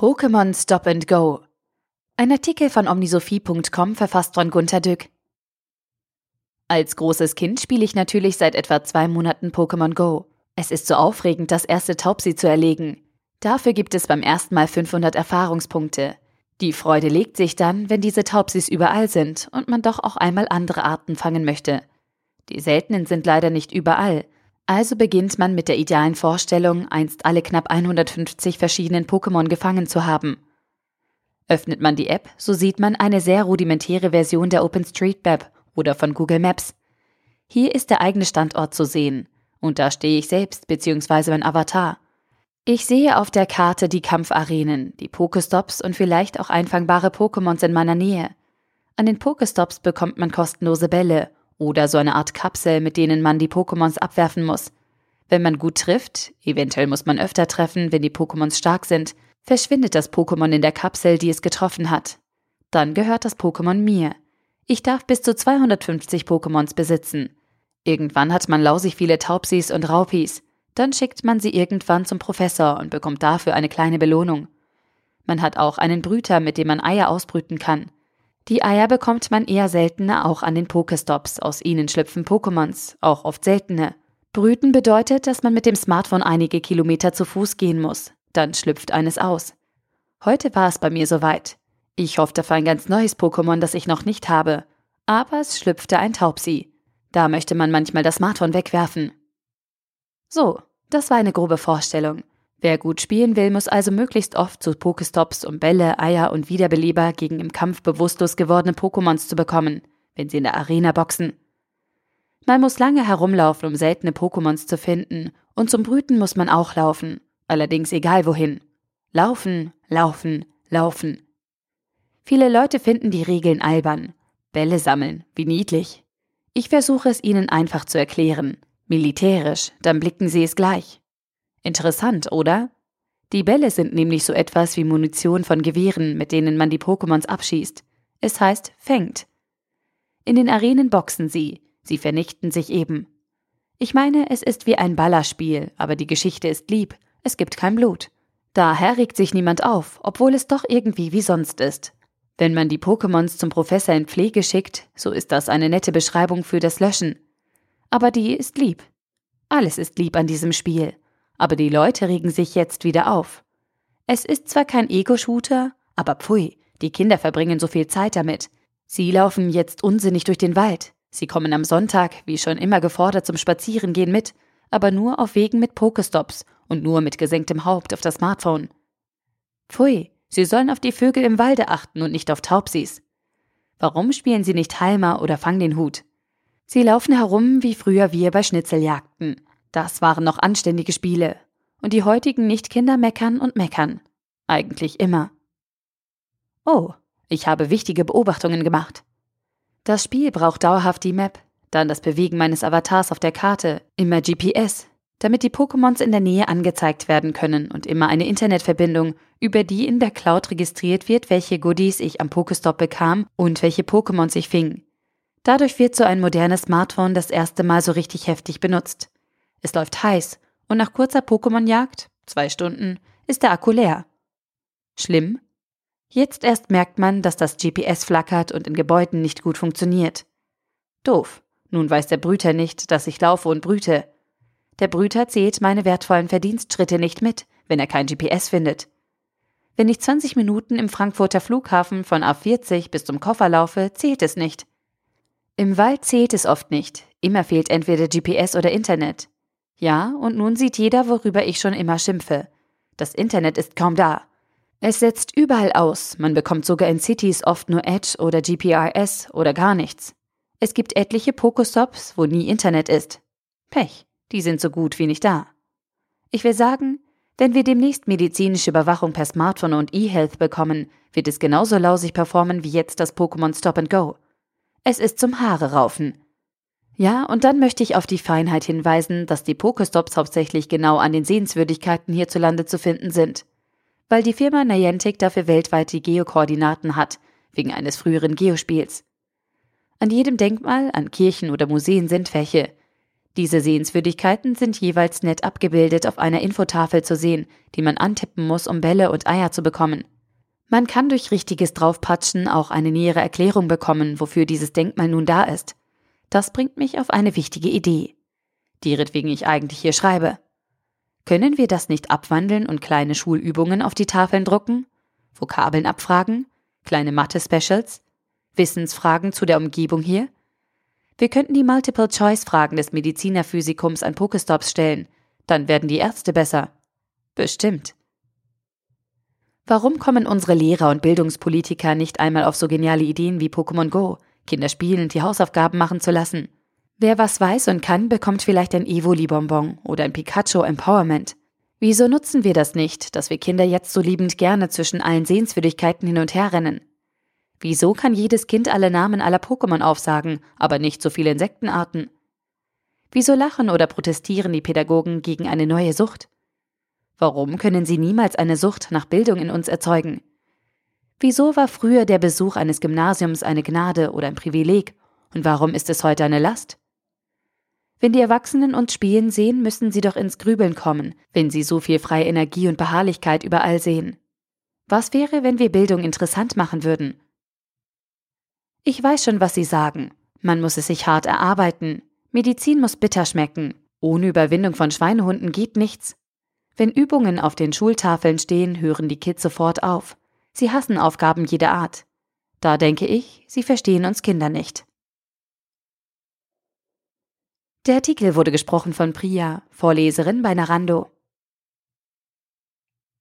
Pokémon Stop and Go. Ein Artikel von omnisophie.com verfasst von Gunter Dück. Als großes Kind spiele ich natürlich seit etwa zwei Monaten Pokémon Go. Es ist so aufregend, das erste Taubsi zu erlegen. Dafür gibt es beim ersten Mal 500 Erfahrungspunkte. Die Freude legt sich dann, wenn diese Taubsis überall sind und man doch auch einmal andere Arten fangen möchte. Die seltenen sind leider nicht überall, also beginnt man mit der idealen Vorstellung, einst alle knapp 150 verschiedenen Pokémon gefangen zu haben. Öffnet man die App, so sieht man eine sehr rudimentäre Version der OpenStreetMap oder von Google Maps. Hier ist der eigene Standort zu sehen, und da stehe ich selbst bzw. mein Avatar. Ich sehe auf der Karte die Kampfarenen, die Pokestops und vielleicht auch einfangbare Pokémons in meiner Nähe. An den Pokestops bekommt man kostenlose Bälle oder so eine Art Kapsel, mit denen man die Pokémons abwerfen muss. Wenn man gut trifft, eventuell muss man öfter treffen, wenn die Pokémons stark sind, verschwindet das Pokémon in der Kapsel, die es getroffen hat. Dann gehört das Pokémon mir. Ich darf bis zu 250 Pokémons besitzen. Irgendwann hat man lausig viele Taubsis und Raupis. Dann schickt man sie irgendwann zum Professor und bekommt dafür eine kleine Belohnung. Man hat auch einen Brüter, mit dem man Eier ausbrüten kann. Die Eier bekommt man eher seltener auch an den Pokestops. Aus ihnen schlüpfen Pokémons, auch oft seltene. Brüten bedeutet, dass man mit dem Smartphone einige Kilometer zu Fuß gehen muss. Dann schlüpft eines aus. Heute war es bei mir soweit. Ich hoffte auf ein ganz neues Pokémon, das ich noch nicht habe. Aber es schlüpfte ein Taubsi. Da möchte man manchmal das Smartphone wegwerfen. So, das war eine grobe Vorstellung. Wer gut spielen will, muss also möglichst oft zu Pokestops, um Bälle, Eier und Wiederbeleber gegen im Kampf bewusstlos gewordene Pokémons zu bekommen, wenn sie in der Arena boxen. Man muss lange herumlaufen, um seltene Pokémons zu finden, und zum Brüten muss man auch laufen, allerdings egal wohin. Laufen, laufen, laufen. Viele Leute finden die Regeln albern. Bälle sammeln, wie niedlich. Ich versuche es ihnen einfach zu erklären. Militärisch, dann blicken sie es gleich. Interessant, oder? Die Bälle sind nämlich so etwas wie Munition von Gewehren, mit denen man die Pokémons abschießt. Es heißt fängt. In den Arenen boxen sie, sie vernichten sich eben. Ich meine, es ist wie ein Ballerspiel, aber die Geschichte ist lieb, es gibt kein Blut. Daher regt sich niemand auf, obwohl es doch irgendwie wie sonst ist. Wenn man die Pokémons zum Professor in Pflege schickt, so ist das eine nette Beschreibung für das Löschen. Aber die ist lieb. Alles ist lieb an diesem Spiel. Aber die Leute regen sich jetzt wieder auf. Es ist zwar kein Ego-Shooter, aber pfui, die Kinder verbringen so viel Zeit damit. Sie laufen jetzt unsinnig durch den Wald. Sie kommen am Sonntag, wie schon immer gefordert, zum Spazierengehen mit, aber nur auf Wegen mit Pokestops und nur mit gesenktem Haupt auf das Smartphone. Pfui, sie sollen auf die Vögel im Walde achten und nicht auf Taubsis. Warum spielen sie nicht Halmer oder Fang den Hut? Sie laufen herum, wie früher wir bei Schnitzeljagden. Das waren noch anständige Spiele. Und die heutigen Nicht-Kinder meckern und meckern. Eigentlich immer. Oh, ich habe wichtige Beobachtungen gemacht. Das Spiel braucht dauerhaft die Map, dann das Bewegen meines Avatars auf der Karte, immer GPS, damit die Pokémons in der Nähe angezeigt werden können und immer eine Internetverbindung, über die in der Cloud registriert wird, welche Goodies ich am Pokestop bekam und welche Pokémons ich fing. Dadurch wird so ein modernes Smartphone das erste Mal so richtig heftig benutzt. Es läuft heiß und nach kurzer Pokémon-Jagd, zwei Stunden, ist der Akku leer. Schlimm? Jetzt erst merkt man, dass das GPS flackert und in Gebäuden nicht gut funktioniert. Doof. Nun weiß der Brüter nicht, dass ich laufe und brüte. Der Brüter zählt meine wertvollen Verdienstschritte nicht mit, wenn er kein GPS findet. Wenn ich 20 Minuten im Frankfurter Flughafen von A40 bis zum Koffer laufe, zählt es nicht. Im Wald zählt es oft nicht. Immer fehlt entweder GPS oder Internet. Ja, und nun sieht jeder, worüber ich schon immer schimpfe. Das Internet ist kaum da. Es setzt überall aus, man bekommt sogar in Cities oft nur Edge oder GPRS oder gar nichts. Es gibt etliche Pokestops, wo nie Internet ist. Pech, die sind so gut wie nicht da. Ich will sagen, wenn wir demnächst medizinische Überwachung per Smartphone und E-Health bekommen, wird es genauso lausig performen wie jetzt das Pokémon Stop and Go. Es ist zum Haare raufen. Ja, und dann möchte ich auf die Feinheit hinweisen, dass die Pokestops hauptsächlich genau an den Sehenswürdigkeiten hierzulande zu finden sind. Weil die Firma Niantic dafür weltweit die Geokoordinaten hat, wegen eines früheren Geospiels. An jedem Denkmal, an Kirchen oder Museen sind welche. Diese Sehenswürdigkeiten sind jeweils nett abgebildet auf einer Infotafel zu sehen, die man antippen muss, um Bälle und Eier zu bekommen. Man kann durch richtiges Draufpatschen auch eine nähere Erklärung bekommen, wofür dieses Denkmal nun da ist. Das bringt mich auf eine wichtige Idee, deretwegen ich eigentlich hier schreibe. Können wir das nicht abwandeln und kleine Schulübungen auf die Tafeln drucken? Vokabeln abfragen? Kleine Mathe-Specials? Wissensfragen zu der Umgebung hier? Wir könnten die Multiple-Choice-Fragen des Medizinerphysikums an Pokestops stellen. Dann werden die Ärzte besser. Bestimmt. Warum kommen unsere Lehrer und Bildungspolitiker nicht einmal auf so geniale Ideen wie Pokémon Go, Kinder spielen, die Hausaufgaben machen zu lassen? Wer was weiß und kann, bekommt vielleicht ein Evoli-Bonbon oder ein Pikachu Empowerment. Wieso nutzen wir das nicht, dass wir Kinder jetzt so liebend gerne zwischen allen Sehenswürdigkeiten hin und her rennen? Wieso kann jedes Kind alle Namen aller Pokémon aufsagen, aber nicht so viele Insektenarten? Wieso lachen oder protestieren die Pädagogen gegen eine neue Sucht? Warum können sie niemals eine Sucht nach Bildung in uns erzeugen? Wieso war früher der Besuch eines Gymnasiums eine Gnade oder ein Privileg und warum ist es heute eine Last? Wenn die Erwachsenen uns spielen sehen, müssen sie doch ins Grübeln kommen, wenn sie so viel freie Energie und Beharrlichkeit überall sehen. Was wäre, wenn wir Bildung interessant machen würden ich weiß schon, was Sie sagen. Man muss es sich hart erarbeiten. Medizin muss bitter schmecken. Ohne Überwindung von Schweinehunden geht nichts. Wenn Übungen auf den Schultafeln stehen, hören die Kids sofort auf. Sie hassen Aufgaben jeder Art. Da denke ich, sie verstehen uns Kinder nicht. Der Artikel wurde gesprochen von Priya, Vorleserin bei Narando.